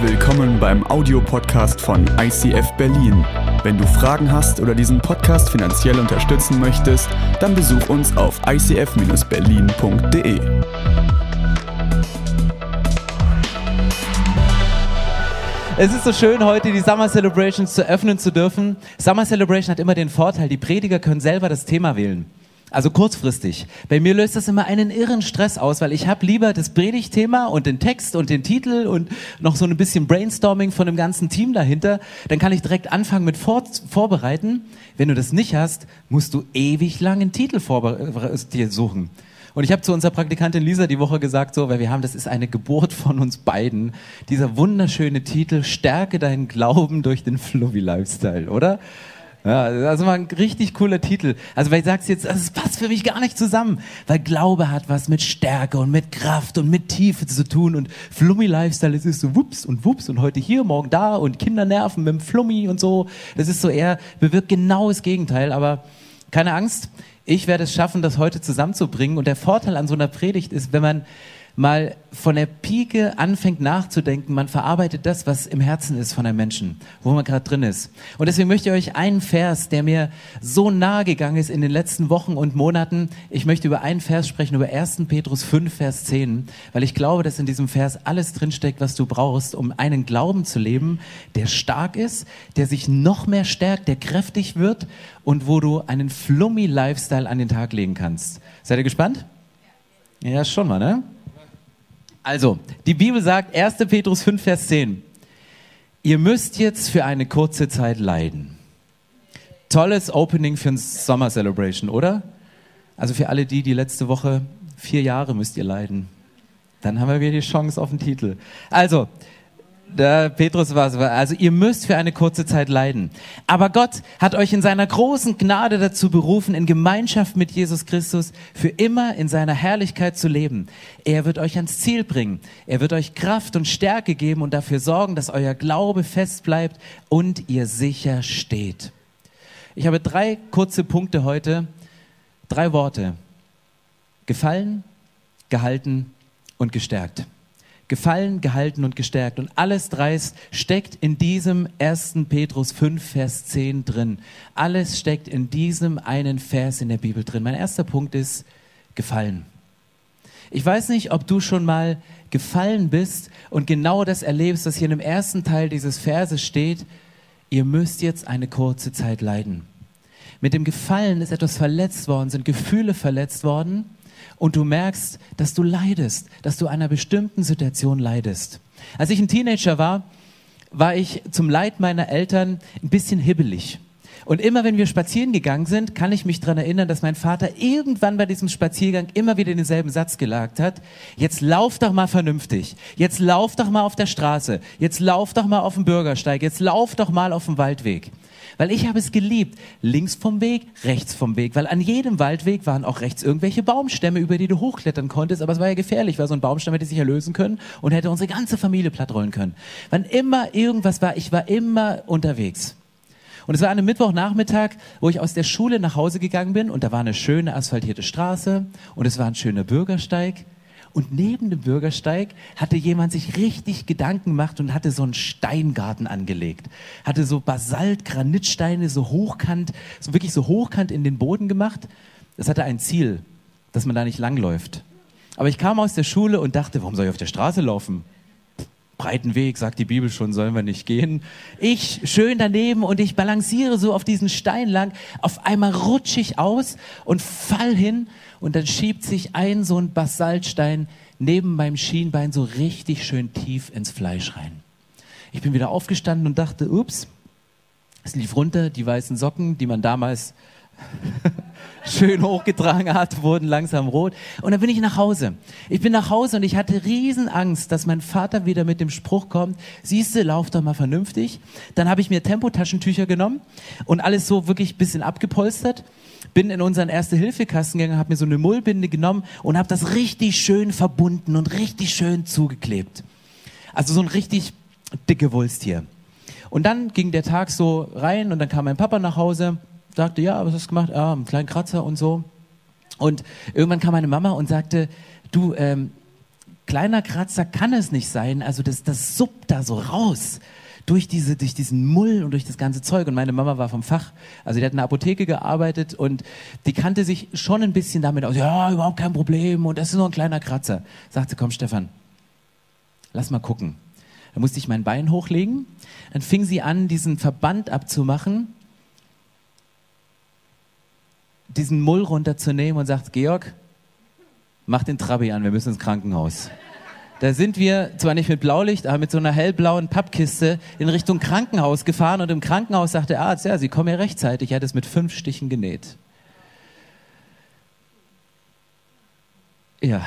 Willkommen beim Audiopodcast von ICF Berlin. Wenn du Fragen hast oder diesen Podcast finanziell unterstützen möchtest, dann besuch uns auf icf-berlin.de. Es ist so schön, heute die Summer Celebrations zu öffnen zu dürfen. Summer Celebration hat immer den Vorteil, die Prediger können selber das Thema wählen. Also kurzfristig. Bei mir löst das immer einen irren Stress aus, weil ich habe lieber das Predigtthema und den Text und den Titel und noch so ein bisschen Brainstorming von dem ganzen Team dahinter. Dann kann ich direkt anfangen mit vor vorbereiten. Wenn du das nicht hast, musst du ewig lang einen Titel dir suchen. Und ich habe zu unserer Praktikantin Lisa die Woche gesagt, so, weil wir haben, das ist eine Geburt von uns beiden, dieser wunderschöne Titel, Stärke deinen Glauben durch den Fluvi-Lifestyle, oder? Ja, also mal ein richtig cooler Titel. Also weil ich sag's jetzt, das passt für mich gar nicht zusammen, weil Glaube hat was mit Stärke und mit Kraft und mit Tiefe zu tun und Flummi Lifestyle, das ist so wups und wups und heute hier, morgen da und Kinder nerven mit dem Flummi und so. Das ist so eher bewirkt genau das Gegenteil, aber keine Angst, ich werde es schaffen, das heute zusammenzubringen und der Vorteil an so einer Predigt ist, wenn man mal von der Pike anfängt nachzudenken, man verarbeitet das, was im Herzen ist von einem Menschen, wo man gerade drin ist. Und deswegen möchte ich euch einen Vers, der mir so nahe gegangen ist in den letzten Wochen und Monaten, ich möchte über einen Vers sprechen, über 1. Petrus 5, Vers 10, weil ich glaube, dass in diesem Vers alles drinsteckt, was du brauchst, um einen Glauben zu leben, der stark ist, der sich noch mehr stärkt, der kräftig wird und wo du einen Flummi-Lifestyle an den Tag legen kannst. Seid ihr gespannt? Ja, schon mal, ne? Also, die Bibel sagt, 1. Petrus 5, Vers 10, ihr müsst jetzt für eine kurze Zeit leiden. Tolles Opening für ein Summer Celebration, oder? Also für alle die, die letzte Woche, vier Jahre müsst ihr leiden. Dann haben wir wieder die Chance auf den Titel. Also, der Petrus war so, also ihr müsst für eine kurze Zeit leiden. Aber Gott hat euch in seiner großen Gnade dazu berufen, in Gemeinschaft mit Jesus Christus für immer in seiner Herrlichkeit zu leben. Er wird euch ans Ziel bringen. Er wird euch Kraft und Stärke geben und dafür sorgen, dass euer Glaube fest bleibt und ihr sicher steht. Ich habe drei kurze Punkte heute, drei Worte. Gefallen, gehalten und gestärkt gefallen, gehalten und gestärkt. Und alles dreist steckt in diesem 1. Petrus 5, Vers 10 drin. Alles steckt in diesem einen Vers in der Bibel drin. Mein erster Punkt ist gefallen. Ich weiß nicht, ob du schon mal gefallen bist und genau das erlebst, was hier in dem ersten Teil dieses Verses steht. Ihr müsst jetzt eine kurze Zeit leiden. Mit dem Gefallen ist etwas verletzt worden, sind Gefühle verletzt worden und du merkst, dass du leidest, dass du einer bestimmten Situation leidest. Als ich ein Teenager war, war ich zum Leid meiner Eltern ein bisschen hibbelig. Und immer wenn wir spazieren gegangen sind, kann ich mich daran erinnern, dass mein Vater irgendwann bei diesem Spaziergang immer wieder denselben Satz gelagt hat. Jetzt lauf doch mal vernünftig. Jetzt lauf doch mal auf der Straße. Jetzt lauf doch mal auf dem Bürgersteig. Jetzt lauf doch mal auf dem Waldweg. Weil ich habe es geliebt. Links vom Weg, rechts vom Weg. Weil an jedem Waldweg waren auch rechts irgendwelche Baumstämme, über die du hochklettern konntest. Aber es war ja gefährlich, weil so ein Baumstamm hätte sich erlösen können und hätte unsere ganze Familie plattrollen können. Wann immer irgendwas war, ich war immer unterwegs. Und es war an einem Mittwochnachmittag, wo ich aus der Schule nach Hause gegangen bin und da war eine schöne asphaltierte Straße und es war ein schöner Bürgersteig und neben dem Bürgersteig hatte jemand sich richtig Gedanken gemacht und hatte so einen Steingarten angelegt. Hatte so Basalt, Granitsteine, so hochkant, so wirklich so hochkant in den Boden gemacht. Das hatte ein Ziel, dass man da nicht langläuft. Aber ich kam aus der Schule und dachte, warum soll ich auf der Straße laufen? breiten Weg, sagt die Bibel schon, sollen wir nicht gehen. Ich schön daneben und ich balanciere so auf diesen Stein lang. Auf einmal rutsche ich aus und fall hin und dann schiebt sich ein so ein Basaltstein neben meinem Schienbein so richtig schön tief ins Fleisch rein. Ich bin wieder aufgestanden und dachte, ups, es lief runter, die weißen Socken, die man damals schön hochgetragen hat, wurden langsam rot. Und dann bin ich nach Hause. Ich bin nach Hause und ich hatte riesen Angst, dass mein Vater wieder mit dem Spruch kommt, siehste, lauf doch mal vernünftig. Dann habe ich mir Tempotaschentücher genommen und alles so wirklich bisschen abgepolstert. Bin in unseren Erste-Hilfe-Kasten gegangen, habe mir so eine Mullbinde genommen und habe das richtig schön verbunden und richtig schön zugeklebt. Also so ein richtig dicke Wulst hier. Und dann ging der Tag so rein und dann kam mein Papa nach Hause sagte, ja, was hast du gemacht? Ja, einen kleinen Kratzer und so. Und irgendwann kam meine Mama und sagte, du, ähm, kleiner Kratzer kann es nicht sein. Also das, das suppt da so raus durch, diese, durch diesen Mull und durch das ganze Zeug. Und meine Mama war vom Fach, also die hat in der Apotheke gearbeitet und die kannte sich schon ein bisschen damit aus. Ja, überhaupt kein Problem und das ist nur ein kleiner Kratzer. Sagte, komm Stefan, lass mal gucken. Da musste ich mein Bein hochlegen. Dann fing sie an, diesen Verband abzumachen, diesen Mull runterzunehmen und sagt, Georg, mach den Trabi an, wir müssen ins Krankenhaus. Da sind wir zwar nicht mit Blaulicht, aber mit so einer hellblauen Pappkiste in Richtung Krankenhaus gefahren und im Krankenhaus sagte der Arzt, ja, Sie kommen ja rechtzeitig. Er hat es mit fünf Stichen genäht. Ja.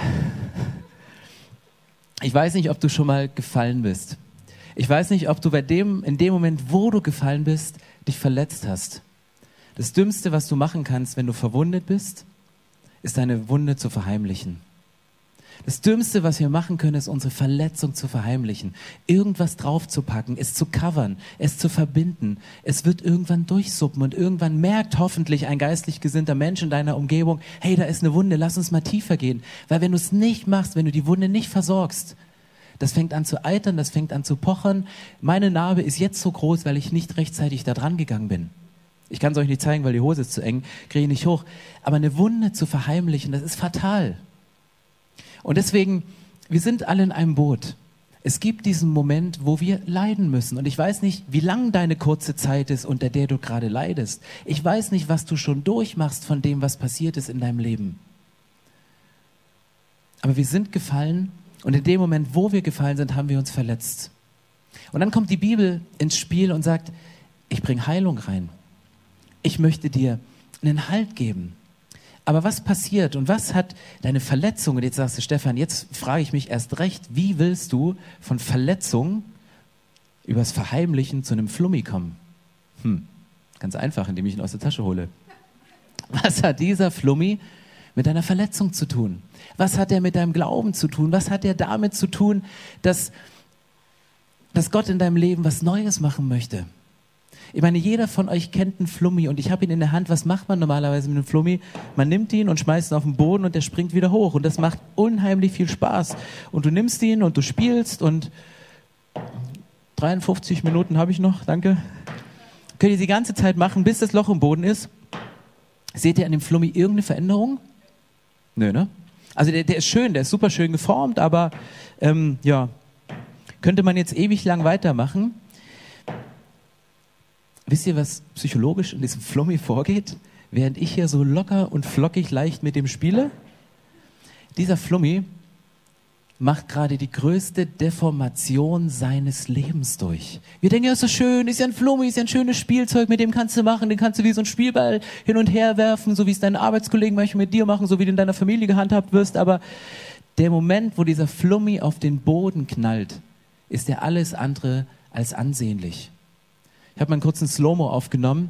Ich weiß nicht, ob du schon mal gefallen bist. Ich weiß nicht, ob du bei dem, in dem Moment, wo du gefallen bist, dich verletzt hast. Das Dümmste, was du machen kannst, wenn du verwundet bist, ist deine Wunde zu verheimlichen. Das Dümmste, was wir machen können, ist unsere Verletzung zu verheimlichen, irgendwas draufzupacken, es zu covern, es zu verbinden. Es wird irgendwann durchsuppen und irgendwann merkt hoffentlich ein geistlich gesinnter Mensch in deiner Umgebung, hey, da ist eine Wunde, lass uns mal tiefer gehen. Weil wenn du es nicht machst, wenn du die Wunde nicht versorgst, das fängt an zu eitern, das fängt an zu pochern. Meine Narbe ist jetzt so groß, weil ich nicht rechtzeitig da dran gegangen bin. Ich kann es euch nicht zeigen, weil die Hose ist zu eng, kriege ich nicht hoch. Aber eine Wunde zu verheimlichen, das ist fatal. Und deswegen, wir sind alle in einem Boot. Es gibt diesen Moment, wo wir leiden müssen. Und ich weiß nicht, wie lang deine kurze Zeit ist, unter der du gerade leidest. Ich weiß nicht, was du schon durchmachst von dem, was passiert ist in deinem Leben. Aber wir sind gefallen und in dem Moment, wo wir gefallen sind, haben wir uns verletzt. Und dann kommt die Bibel ins Spiel und sagt, ich bringe Heilung rein. Ich möchte dir einen Halt geben. Aber was passiert und was hat deine Verletzung? Und jetzt sagst du, Stefan, jetzt frage ich mich erst recht, wie willst du von Verletzung übers Verheimlichen zu einem Flummi kommen? Hm, ganz einfach, indem ich ihn aus der Tasche hole. Was hat dieser Flummi mit deiner Verletzung zu tun? Was hat er mit deinem Glauben zu tun? Was hat er damit zu tun, dass, dass Gott in deinem Leben was Neues machen möchte? Ich meine, jeder von euch kennt einen Flummi und ich habe ihn in der Hand. Was macht man normalerweise mit einem Flummi? Man nimmt ihn und schmeißt ihn auf den Boden und der springt wieder hoch. Und das macht unheimlich viel Spaß. Und du nimmst ihn und du spielst und 53 Minuten habe ich noch, danke. Könnt ihr die ganze Zeit machen, bis das Loch im Boden ist. Seht ihr an dem Flummi irgendeine Veränderung? Nö, ne? Also der, der ist schön, der ist super schön geformt, aber ähm, ja, könnte man jetzt ewig lang weitermachen. Wisst ihr, was psychologisch in diesem Flummi vorgeht? Während ich hier so locker und flockig leicht mit dem spiele, dieser Flummi macht gerade die größte Deformation seines Lebens durch. Wir denken, ja, ist so schön, ist ja ein Flummi, ist ja ein schönes Spielzeug, mit dem kannst du machen, den kannst du wie so ein Spielball hin und her werfen, so wie es deine Arbeitskollegen manchmal mit dir machen, so wie du in deiner Familie gehandhabt wirst. Aber der Moment, wo dieser Flummi auf den Boden knallt, ist er alles andere als ansehnlich. Ich habe mal einen kurzen Slow-Mo aufgenommen.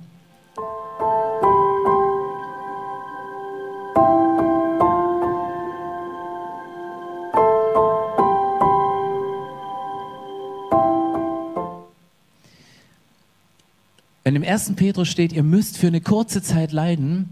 Wenn im ersten Petrus steht, ihr müsst für eine kurze Zeit leiden,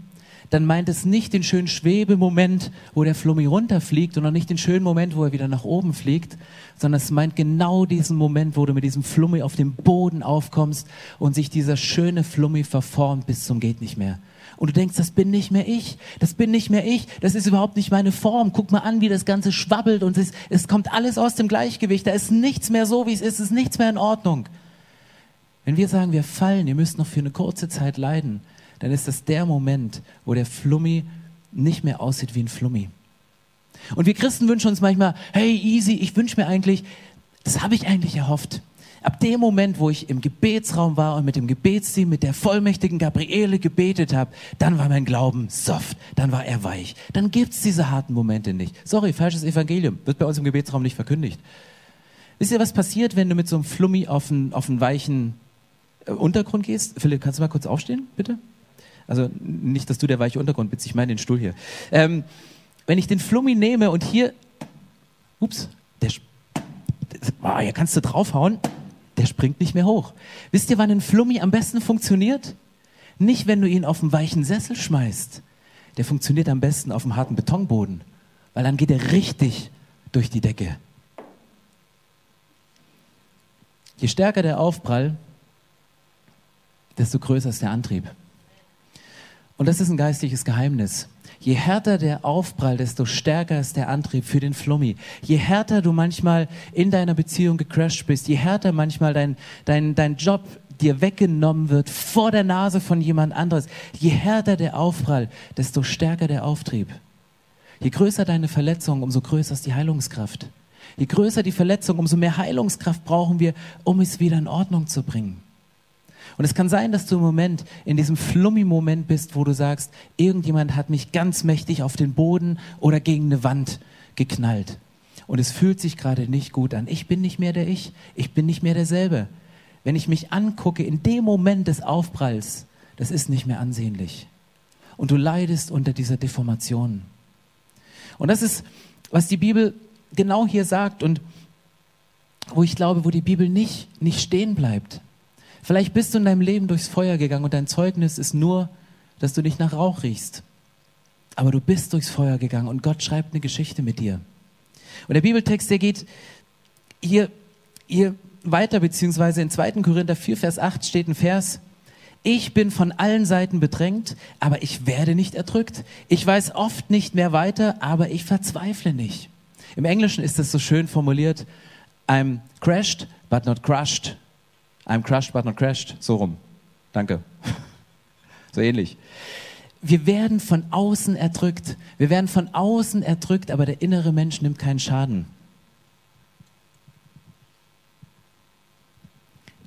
dann meint es nicht den schönen Schwebemoment, wo der Flummi runterfliegt und auch nicht den schönen Moment, wo er wieder nach oben fliegt, sondern es meint genau diesen Moment, wo du mit diesem Flummi auf dem Boden aufkommst und sich dieser schöne Flummi verformt bis zum geht nicht mehr. Und du denkst, das bin nicht mehr ich, das bin nicht mehr ich, das ist überhaupt nicht meine Form. Guck mal an, wie das Ganze schwabbelt und es, es kommt alles aus dem Gleichgewicht. Da ist nichts mehr so, wie es ist, es ist nichts mehr in Ordnung. Wenn wir sagen, wir fallen, ihr müsst noch für eine kurze Zeit leiden, dann ist das der Moment, wo der Flummi nicht mehr aussieht wie ein Flummi. Und wir Christen wünschen uns manchmal, hey, easy, ich wünsche mir eigentlich, das habe ich eigentlich erhofft. Ab dem Moment, wo ich im Gebetsraum war und mit dem Gebetsteam, mit der vollmächtigen Gabriele gebetet habe, dann war mein Glauben soft, dann war er weich. Dann gibt es diese harten Momente nicht. Sorry, falsches Evangelium, wird bei uns im Gebetsraum nicht verkündigt. Wisst ihr, was passiert, wenn du mit so einem Flummi auf einen, auf einen weichen äh, Untergrund gehst? Philipp, kannst du mal kurz aufstehen, bitte? Also nicht, dass du der weiche Untergrund bist, ich meine den Stuhl hier. Ähm, wenn ich den Flummi nehme und hier, ups, der, oh, hier kannst du draufhauen, der springt nicht mehr hoch. Wisst ihr, wann ein Flummi am besten funktioniert? Nicht, wenn du ihn auf einen weichen Sessel schmeißt. Der funktioniert am besten auf einem harten Betonboden, weil dann geht er richtig durch die Decke. Je stärker der Aufprall, desto größer ist der Antrieb. Und das ist ein geistliches Geheimnis. Je härter der Aufprall, desto stärker ist der Antrieb für den Flummi. Je härter du manchmal in deiner Beziehung gecrashed bist, je härter manchmal dein, dein, dein Job dir weggenommen wird vor der Nase von jemand anderes, je härter der Aufprall, desto stärker der Auftrieb. Je größer deine Verletzung, umso größer ist die Heilungskraft. Je größer die Verletzung, umso mehr Heilungskraft brauchen wir, um es wieder in Ordnung zu bringen. Und es kann sein, dass du im Moment in diesem Flummi-Moment bist, wo du sagst, irgendjemand hat mich ganz mächtig auf den Boden oder gegen eine Wand geknallt. Und es fühlt sich gerade nicht gut an. Ich bin nicht mehr der Ich. Ich bin nicht mehr derselbe. Wenn ich mich angucke in dem Moment des Aufpralls, das ist nicht mehr ansehnlich. Und du leidest unter dieser Deformation. Und das ist, was die Bibel genau hier sagt und wo ich glaube, wo die Bibel nicht, nicht stehen bleibt. Vielleicht bist du in deinem Leben durchs Feuer gegangen und dein Zeugnis ist nur, dass du nicht nach Rauch riechst. Aber du bist durchs Feuer gegangen und Gott schreibt eine Geschichte mit dir. Und der Bibeltext, der geht hier, hier weiter, beziehungsweise in 2. Korinther 4, Vers 8 steht ein Vers, ich bin von allen Seiten bedrängt, aber ich werde nicht erdrückt. Ich weiß oft nicht mehr weiter, aber ich verzweifle nicht. Im Englischen ist das so schön formuliert, I'm crashed, but not crushed. I'm crushed, but not crashed. So rum. Danke. so ähnlich. Wir werden von außen erdrückt. Wir werden von außen erdrückt, aber der innere Mensch nimmt keinen Schaden.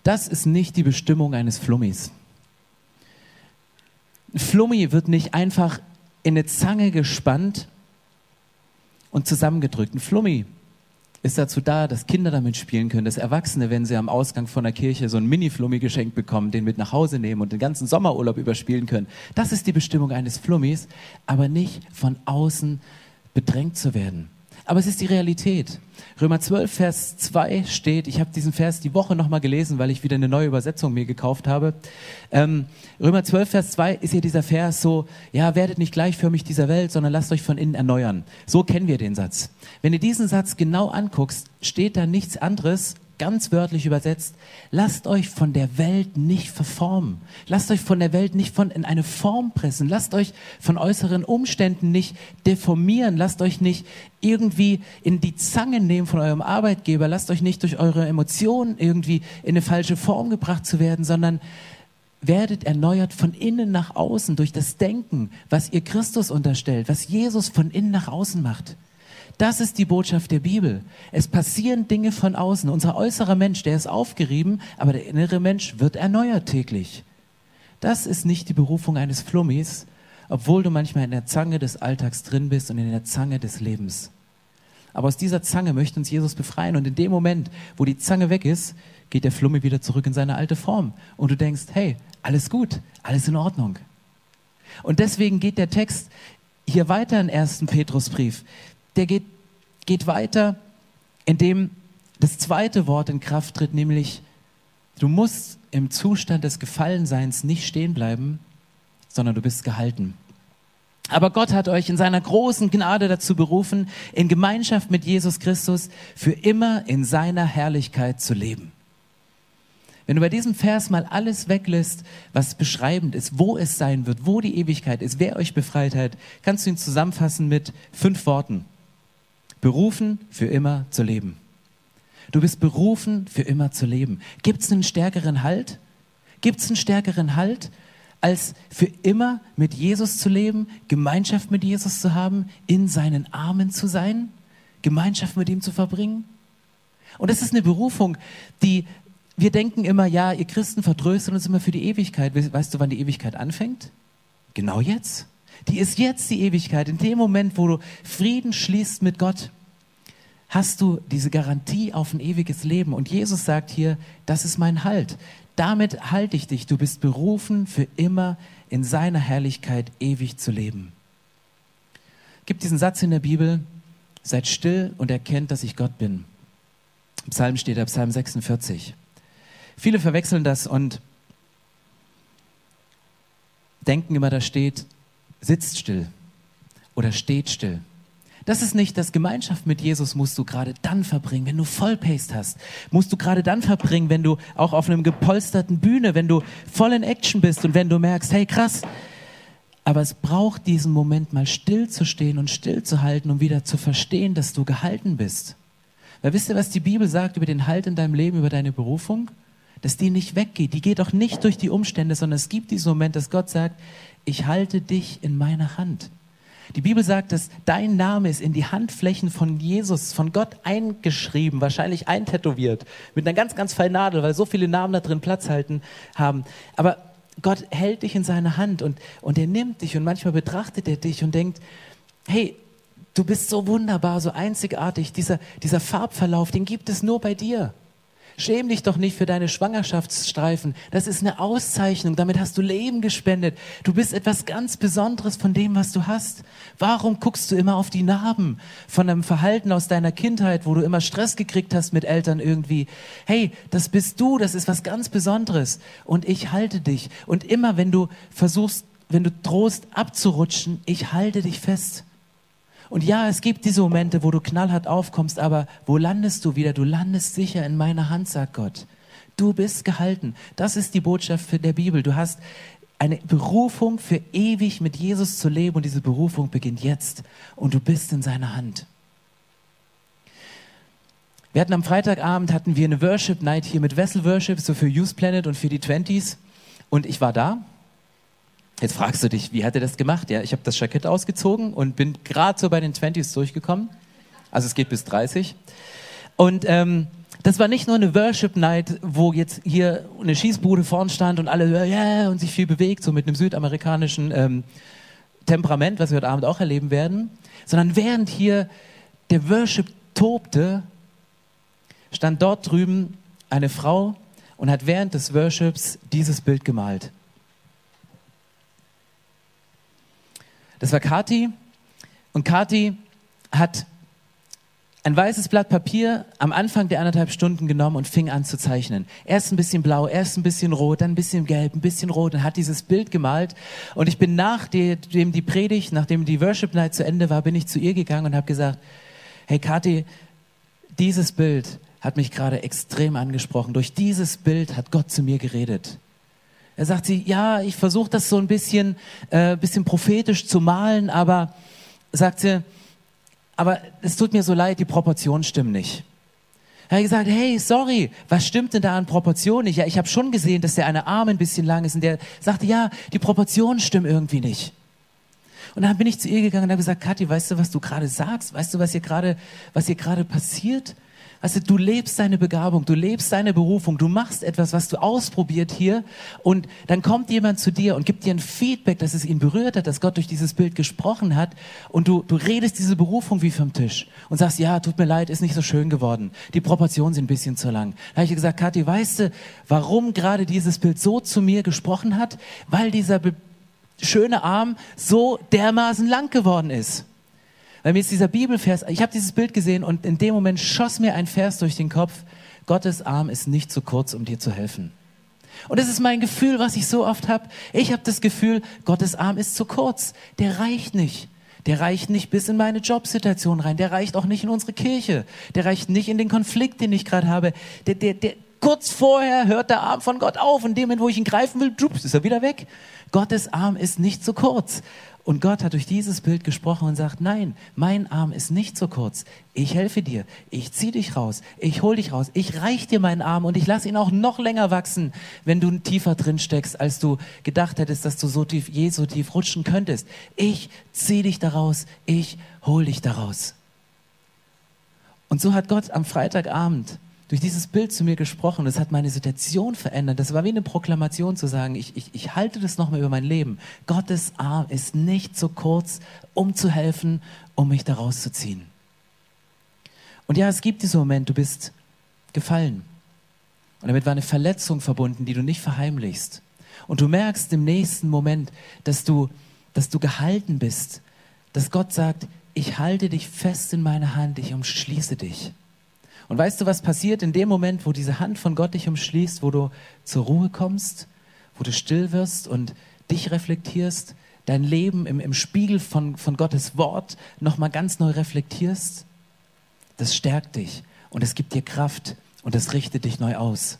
Das ist nicht die Bestimmung eines Flummis. Ein Flummi wird nicht einfach in eine Zange gespannt und zusammengedrückt. Ein Flummi ist dazu da, dass Kinder damit spielen können, dass Erwachsene, wenn sie am Ausgang von der Kirche so einen Mini-Flummi geschenkt bekommen, den mit nach Hause nehmen und den ganzen Sommerurlaub überspielen können. Das ist die Bestimmung eines Flummis, aber nicht von außen bedrängt zu werden. Aber es ist die Realität. Römer 12, Vers 2 steht, ich habe diesen Vers die Woche nochmal gelesen, weil ich wieder eine neue Übersetzung mir gekauft habe. Ähm, Römer 12, Vers 2 ist hier dieser Vers so, ja, werdet nicht gleichförmig dieser Welt, sondern lasst euch von innen erneuern. So kennen wir den Satz. Wenn du diesen Satz genau anguckst, steht da nichts anderes ganz wörtlich übersetzt, lasst euch von der Welt nicht verformen. Lasst euch von der Welt nicht von in eine Form pressen. Lasst euch von äußeren Umständen nicht deformieren. Lasst euch nicht irgendwie in die Zange nehmen von eurem Arbeitgeber. Lasst euch nicht durch eure Emotionen irgendwie in eine falsche Form gebracht zu werden, sondern werdet erneuert von innen nach außen durch das Denken, was ihr Christus unterstellt, was Jesus von innen nach außen macht. Das ist die Botschaft der Bibel. Es passieren Dinge von außen. Unser äußerer Mensch, der ist aufgerieben, aber der innere Mensch wird erneuert täglich. Das ist nicht die Berufung eines Flummis, obwohl du manchmal in der Zange des Alltags drin bist und in der Zange des Lebens. Aber aus dieser Zange möchte uns Jesus befreien. Und in dem Moment, wo die Zange weg ist, geht der Flummi wieder zurück in seine alte Form. Und du denkst, hey, alles gut, alles in Ordnung. Und deswegen geht der Text hier weiter im ersten Petrusbrief der geht, geht weiter, indem das zweite Wort in Kraft tritt, nämlich du musst im Zustand des Gefallenseins nicht stehen bleiben, sondern du bist gehalten. Aber Gott hat euch in seiner großen Gnade dazu berufen, in Gemeinschaft mit Jesus Christus für immer in seiner Herrlichkeit zu leben. Wenn du bei diesem Vers mal alles weglässt, was beschreibend ist, wo es sein wird, wo die Ewigkeit ist, wer euch befreit hat, kannst du ihn zusammenfassen mit fünf Worten. Berufen, für immer zu leben. Du bist berufen, für immer zu leben. Gibt es einen stärkeren Halt? Gibt es einen stärkeren Halt, als für immer mit Jesus zu leben, Gemeinschaft mit Jesus zu haben, in seinen Armen zu sein, Gemeinschaft mit ihm zu verbringen? Und das ist eine Berufung, die wir denken immer, ja, ihr Christen vertrösten uns immer für die Ewigkeit. Weißt du, wann die Ewigkeit anfängt? Genau jetzt. Die ist jetzt die Ewigkeit. In dem Moment, wo du Frieden schließt mit Gott, hast du diese Garantie auf ein ewiges Leben. Und Jesus sagt hier, das ist mein Halt. Damit halte ich dich. Du bist berufen, für immer in seiner Herrlichkeit ewig zu leben. Gibt diesen Satz in der Bibel, seid still und erkennt, dass ich Gott bin. Im Psalm steht der Psalm 46. Viele verwechseln das und denken immer, da steht, sitzt still oder steht still. Das ist nicht das Gemeinschaft mit Jesus musst du gerade dann verbringen, wenn du Vollpaste hast. Musst du gerade dann verbringen, wenn du auch auf einem gepolsterten Bühne, wenn du voll in Action bist und wenn du merkst, hey krass. Aber es braucht diesen Moment mal still zu stehen und still zu halten, um wieder zu verstehen, dass du gehalten bist. Weil wisst ihr, was die Bibel sagt über den Halt in deinem Leben, über deine Berufung? Dass die nicht weggeht. Die geht auch nicht durch die Umstände, sondern es gibt diesen Moment, dass Gott sagt, ich halte dich in meiner Hand. Die Bibel sagt, dass dein Name ist in die Handflächen von Jesus, von Gott eingeschrieben, wahrscheinlich eintätowiert, mit einer ganz, ganz feinen Nadel, weil so viele Namen da drin Platz halten haben. Aber Gott hält dich in seine Hand und, und er nimmt dich und manchmal betrachtet er dich und denkt, hey, du bist so wunderbar, so einzigartig, dieser, dieser Farbverlauf, den gibt es nur bei dir. Schäm dich doch nicht für deine Schwangerschaftsstreifen. Das ist eine Auszeichnung. Damit hast du Leben gespendet. Du bist etwas ganz Besonderes von dem, was du hast. Warum guckst du immer auf die Narben von einem Verhalten aus deiner Kindheit, wo du immer Stress gekriegt hast mit Eltern irgendwie? Hey, das bist du. Das ist was ganz Besonderes. Und ich halte dich. Und immer, wenn du versuchst, wenn du drohst abzurutschen, ich halte dich fest. Und ja, es gibt diese Momente, wo du knallhart aufkommst, aber wo landest du wieder? Du landest sicher in meiner Hand, sagt Gott. Du bist gehalten. Das ist die Botschaft der Bibel. Du hast eine Berufung für ewig mit Jesus zu leben und diese Berufung beginnt jetzt und du bist in seiner Hand. Wir hatten am Freitagabend hatten wir eine Worship Night hier mit Vessel Worship, so für Youth Planet und für die Twenties und ich war da Jetzt fragst du dich, wie hat er das gemacht? Ja, ich habe das Jackett ausgezogen und bin gerade so bei den 20s durchgekommen. Also es geht bis 30. Und ähm, das war nicht nur eine Worship Night, wo jetzt hier eine Schießbude vorn stand und alle ja yeah, und sich viel bewegt, so mit einem südamerikanischen ähm, Temperament, was wir heute Abend auch erleben werden, sondern während hier der Worship tobte, stand dort drüben eine Frau und hat während des Worships dieses Bild gemalt. Das war Kati. Und Kati hat ein weißes Blatt Papier am Anfang der anderthalb Stunden genommen und fing an zu zeichnen. Erst ein bisschen blau, erst ein bisschen rot, dann ein bisschen gelb, ein bisschen rot und hat dieses Bild gemalt. Und ich bin nachdem die Predigt, nachdem die Worship Night zu Ende war, bin ich zu ihr gegangen und habe gesagt, hey Kathi, dieses Bild hat mich gerade extrem angesprochen. Durch dieses Bild hat Gott zu mir geredet. Er sagt sie, ja, ich versuche das so ein bisschen, äh, bisschen prophetisch zu malen, aber sagt sie, aber es tut mir so leid, die Proportionen stimmen nicht. Er hat gesagt, hey, sorry, was stimmt denn da an Proportionen nicht? Ja, ich habe schon gesehen, dass der eine Arm ein bisschen lang ist und der sagte, ja, die Proportionen stimmen irgendwie nicht. Und dann bin ich zu ihr gegangen und habe gesagt, Kathi, weißt du, was du gerade sagst? Weißt du, was hier gerade, was hier gerade passiert? Du, du lebst deine Begabung, du lebst deine Berufung, du machst etwas, was du ausprobiert hier und dann kommt jemand zu dir und gibt dir ein Feedback, dass es ihn berührt hat, dass Gott durch dieses Bild gesprochen hat und du, du redest diese Berufung wie vom Tisch und sagst, ja, tut mir leid, ist nicht so schön geworden, die Proportionen sind ein bisschen zu lang. Da habe ich gesagt, Kathi, weißt du, warum gerade dieses Bild so zu mir gesprochen hat? Weil dieser schöne Arm so dermaßen lang geworden ist. Weil mir ist dieser Bibelvers, ich habe dieses Bild gesehen und in dem Moment schoss mir ein Vers durch den Kopf, Gottes Arm ist nicht zu kurz, um dir zu helfen. Und das ist mein Gefühl, was ich so oft habe. Ich habe das Gefühl, Gottes Arm ist zu kurz. Der reicht nicht. Der reicht nicht bis in meine Jobsituation rein. Der reicht auch nicht in unsere Kirche. Der reicht nicht in den Konflikt, den ich gerade habe. Der, der, der, kurz vorher hört der Arm von Gott auf. In dem Moment, wo ich ihn greifen will, ist er wieder weg. Gottes Arm ist nicht zu kurz. Und Gott hat durch dieses Bild gesprochen und sagt, nein, mein Arm ist nicht so kurz. Ich helfe dir. Ich zieh dich raus. Ich hol dich raus. Ich reich dir meinen Arm und ich lasse ihn auch noch länger wachsen, wenn du tiefer drin steckst, als du gedacht hättest, dass du so tief, je so tief rutschen könntest. Ich zieh dich daraus. Ich hol dich daraus. Und so hat Gott am Freitagabend durch dieses Bild zu mir gesprochen. Das hat meine Situation verändert. Das war wie eine Proklamation zu sagen, ich, ich, ich halte das nochmal über mein Leben. Gottes Arm ist nicht so kurz, um zu helfen, um mich da rauszuziehen. Und ja, es gibt diesen Moment, du bist gefallen. Und damit war eine Verletzung verbunden, die du nicht verheimlichst. Und du merkst im nächsten Moment, dass du, dass du gehalten bist, dass Gott sagt, ich halte dich fest in meiner Hand, ich umschließe dich. Und weißt du, was passiert in dem Moment, wo diese Hand von Gott dich umschließt, wo du zur Ruhe kommst, wo du still wirst und dich reflektierst? dein Leben im, im Spiegel von, von Gottes Wort nochmal ganz neu reflektierst, das stärkt dich und es gibt dir Kraft und es richtet dich neu aus.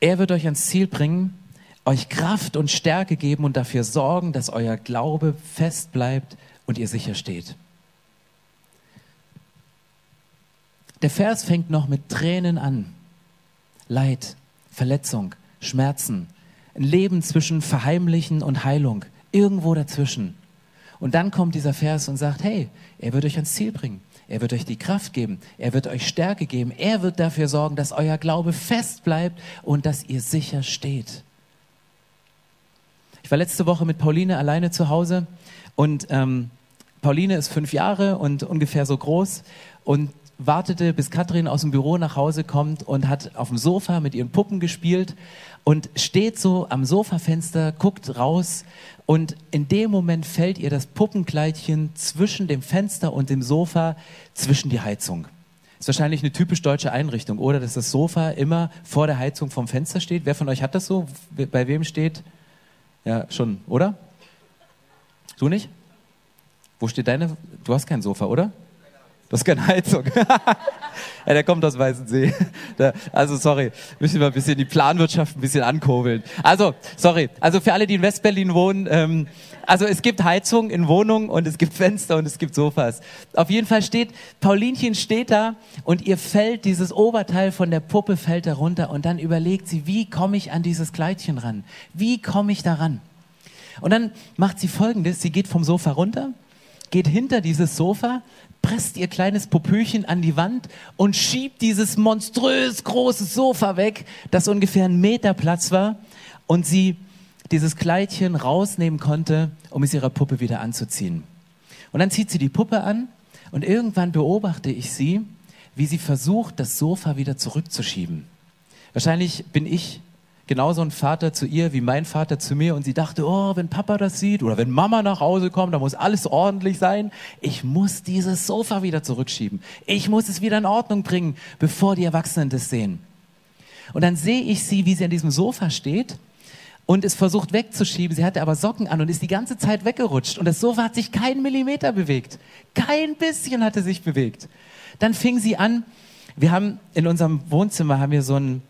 Er wird euch ans Ziel bringen, euch Kraft und Stärke geben und dafür sorgen, dass euer Glaube fest bleibt und ihr sicher steht. Der Vers fängt noch mit Tränen an. Leid, Verletzung, Schmerzen, ein Leben zwischen Verheimlichen und Heilung, irgendwo dazwischen. Und dann kommt dieser Vers und sagt, hey, er wird euch ans Ziel bringen. Er wird euch die Kraft geben. Er wird euch Stärke geben. Er wird dafür sorgen, dass euer Glaube fest bleibt und dass ihr sicher steht. Ich war letzte Woche mit Pauline alleine zu Hause und ähm, Pauline ist fünf Jahre und ungefähr so groß und wartete, bis Katrin aus dem Büro nach Hause kommt und hat auf dem Sofa mit ihren Puppen gespielt und steht so am Sofafenster, guckt raus und in dem Moment fällt ihr das Puppenkleidchen zwischen dem Fenster und dem Sofa, zwischen die Heizung. Ist wahrscheinlich eine typisch deutsche Einrichtung, oder? Dass das Sofa immer vor der Heizung vom Fenster steht. Wer von euch hat das so? Bei wem steht? Ja, schon, oder? Du nicht? Wo steht deine? Du hast kein Sofa, oder? Das ist keine Heizung. ja, der kommt aus Weißensee. Da, also sorry, müssen wir ein bisschen die Planwirtschaft ein bisschen ankurbeln. Also, sorry. Also für alle, die in Westberlin wohnen, ähm, also es gibt Heizung in Wohnungen und es gibt Fenster und es gibt Sofas. Auf jeden Fall steht, Paulinchen steht da und ihr fällt, dieses Oberteil von der Puppe fällt da runter und dann überlegt sie, wie komme ich an dieses Kleidchen ran? Wie komme ich da ran? Und dann macht sie folgendes, sie geht vom Sofa runter, geht hinter dieses Sofa, presst ihr kleines Popöchen an die Wand und schiebt dieses monströs große Sofa weg, das ungefähr ein Meter Platz war und sie dieses Kleidchen rausnehmen konnte, um es ihrer Puppe wieder anzuziehen. Und dann zieht sie die Puppe an und irgendwann beobachte ich sie, wie sie versucht, das Sofa wieder zurückzuschieben. Wahrscheinlich bin ich genauso ein Vater zu ihr wie mein Vater zu mir und sie dachte, oh, wenn Papa das sieht oder wenn Mama nach Hause kommt, da muss alles ordentlich sein. Ich muss dieses Sofa wieder zurückschieben. Ich muss es wieder in Ordnung bringen, bevor die Erwachsenen das sehen. Und dann sehe ich sie, wie sie an diesem Sofa steht und es versucht wegzuschieben. Sie hatte aber Socken an und ist die ganze Zeit weggerutscht und das Sofa hat sich keinen Millimeter bewegt. Kein bisschen hatte sich bewegt. Dann fing sie an, wir haben in unserem Wohnzimmer haben wir so ein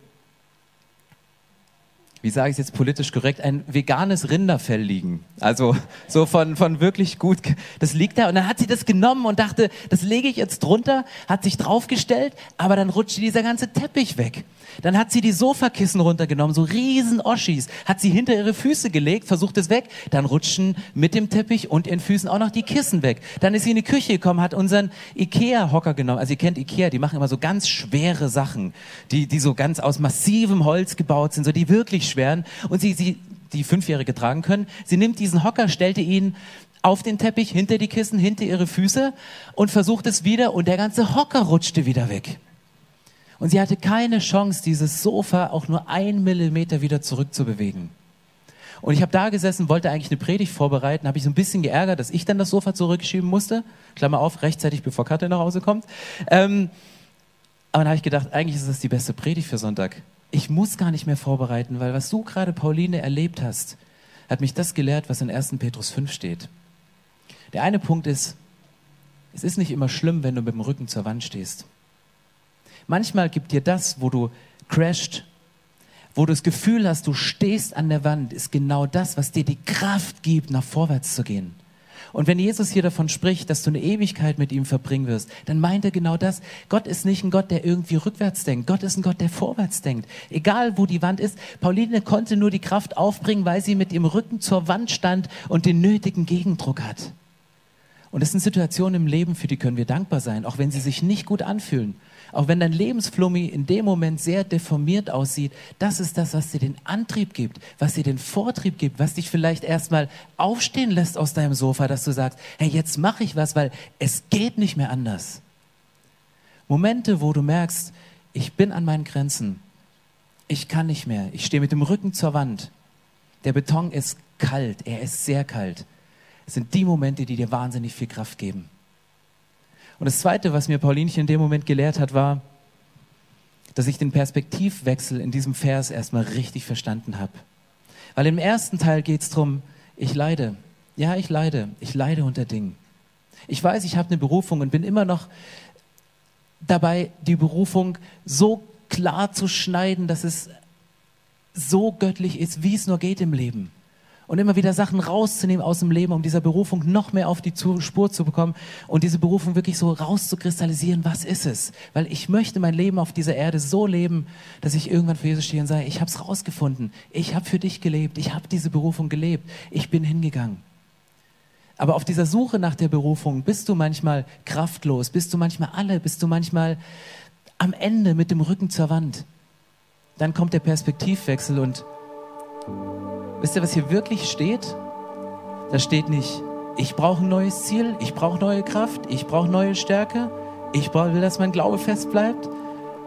wie sage ich es jetzt politisch korrekt, ein veganes Rinderfell liegen. Also so von, von wirklich gut, das liegt da und dann hat sie das genommen und dachte, das lege ich jetzt drunter, hat sich draufgestellt, aber dann rutschte dieser ganze Teppich weg. Dann hat sie die Sofakissen runtergenommen, so riesen Oschis, hat sie hinter ihre Füße gelegt, versucht es weg, dann rutschen mit dem Teppich und ihren Füßen auch noch die Kissen weg. Dann ist sie in die Küche gekommen, hat unseren Ikea-Hocker genommen. Also ihr kennt Ikea, die machen immer so ganz schwere Sachen, die, die so ganz aus massivem Holz gebaut sind, so die wirklich schweren und sie, sie die Fünfjährige tragen können. Sie nimmt diesen Hocker, stellte ihn auf den Teppich, hinter die Kissen, hinter ihre Füße und versucht es wieder und der ganze Hocker rutschte wieder weg. Und sie hatte keine Chance, dieses Sofa auch nur ein Millimeter wieder zurückzubewegen. Und ich habe da gesessen, wollte eigentlich eine Predigt vorbereiten, habe ich so ein bisschen geärgert, dass ich dann das Sofa zurückschieben musste. Klammer auf, rechtzeitig bevor Katja nach Hause kommt. Ähm, aber dann habe ich gedacht, eigentlich ist das die beste Predigt für Sonntag. Ich muss gar nicht mehr vorbereiten, weil was du gerade, Pauline, erlebt hast, hat mich das gelehrt, was in 1. Petrus 5 steht. Der eine Punkt ist, es ist nicht immer schlimm, wenn du mit dem Rücken zur Wand stehst. Manchmal gibt dir das, wo du crasht, wo du das Gefühl hast, du stehst an der Wand, ist genau das, was dir die Kraft gibt, nach vorwärts zu gehen. Und wenn Jesus hier davon spricht, dass du eine Ewigkeit mit ihm verbringen wirst, dann meint er genau das. Gott ist nicht ein Gott, der irgendwie rückwärts denkt. Gott ist ein Gott, der vorwärts denkt. Egal, wo die Wand ist. Pauline konnte nur die Kraft aufbringen, weil sie mit ihrem Rücken zur Wand stand und den nötigen Gegendruck hat. Und das sind Situationen im Leben, für die können wir dankbar sein, auch wenn sie sich nicht gut anfühlen. Auch wenn dein Lebensflummi in dem Moment sehr deformiert aussieht, das ist das, was dir den Antrieb gibt, was dir den Vortrieb gibt, was dich vielleicht erstmal aufstehen lässt aus deinem Sofa, dass du sagst, hey, jetzt mache ich was, weil es geht nicht mehr anders. Momente, wo du merkst, ich bin an meinen Grenzen, ich kann nicht mehr, ich stehe mit dem Rücken zur Wand, der Beton ist kalt, er ist sehr kalt. Es sind die Momente, die dir wahnsinnig viel Kraft geben. Und das Zweite, was mir Paulinchen in dem Moment gelehrt hat, war, dass ich den Perspektivwechsel in diesem Vers erstmal richtig verstanden habe. Weil im ersten Teil geht es darum, ich leide. Ja, ich leide. Ich leide unter Dingen. Ich weiß, ich habe eine Berufung und bin immer noch dabei, die Berufung so klar zu schneiden, dass es so göttlich ist, wie es nur geht im Leben und immer wieder Sachen rauszunehmen aus dem Leben, um dieser Berufung noch mehr auf die Spur zu bekommen und diese Berufung wirklich so rauszukristallisieren, was ist es? Weil ich möchte mein Leben auf dieser Erde so leben, dass ich irgendwann für Jesus stehe und sage, ich habe es rausgefunden, ich habe für dich gelebt, ich habe diese Berufung gelebt, ich bin hingegangen. Aber auf dieser Suche nach der Berufung bist du manchmal kraftlos, bist du manchmal alle, bist du manchmal am Ende mit dem Rücken zur Wand. Dann kommt der Perspektivwechsel und Wisst ihr, was hier wirklich steht? Da steht nicht, ich brauche ein neues Ziel, ich brauche neue Kraft, ich brauche neue Stärke, ich will, dass mein Glaube fest bleibt,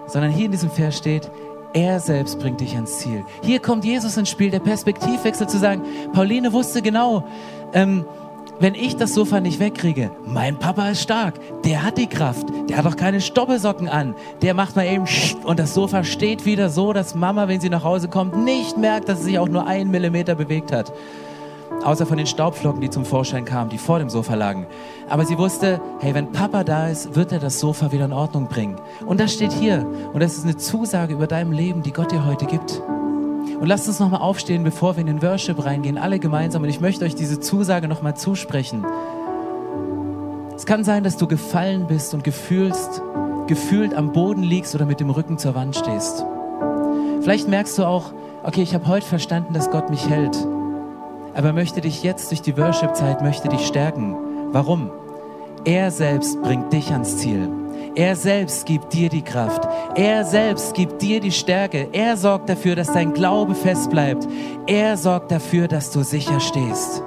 sondern hier in diesem Vers steht, er selbst bringt dich ans Ziel. Hier kommt Jesus ins Spiel, der Perspektivwechsel zu sagen, Pauline wusste genau, ähm, wenn ich das Sofa nicht wegkriege, mein Papa ist stark, der hat die Kraft, der hat doch keine Stoppelsocken an, der macht mal eben und das Sofa steht wieder so, dass Mama, wenn sie nach Hause kommt, nicht merkt, dass es sich auch nur einen Millimeter bewegt hat. Außer von den Staubflocken, die zum Vorschein kamen, die vor dem Sofa lagen. Aber sie wusste, hey, wenn Papa da ist, wird er das Sofa wieder in Ordnung bringen. Und das steht hier. Und das ist eine Zusage über deinem Leben, die Gott dir heute gibt. Und lasst uns nochmal aufstehen, bevor wir in den Worship reingehen, alle gemeinsam. Und ich möchte euch diese Zusage nochmal zusprechen. Es kann sein, dass du gefallen bist und gefühlst, gefühlt am Boden liegst oder mit dem Rücken zur Wand stehst. Vielleicht merkst du auch, okay, ich habe heute verstanden, dass Gott mich hält. Aber möchte dich jetzt durch die Worship-Zeit, möchte dich stärken. Warum? Er selbst bringt dich ans Ziel. Er selbst gibt dir die Kraft. Er selbst gibt dir die Stärke. Er sorgt dafür, dass dein Glaube fest bleibt. Er sorgt dafür, dass du sicher stehst.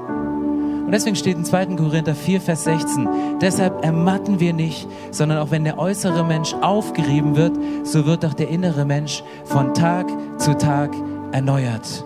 Und deswegen steht in 2. Korinther 4, Vers 16, deshalb ermatten wir nicht, sondern auch wenn der äußere Mensch aufgerieben wird, so wird auch der innere Mensch von Tag zu Tag erneuert.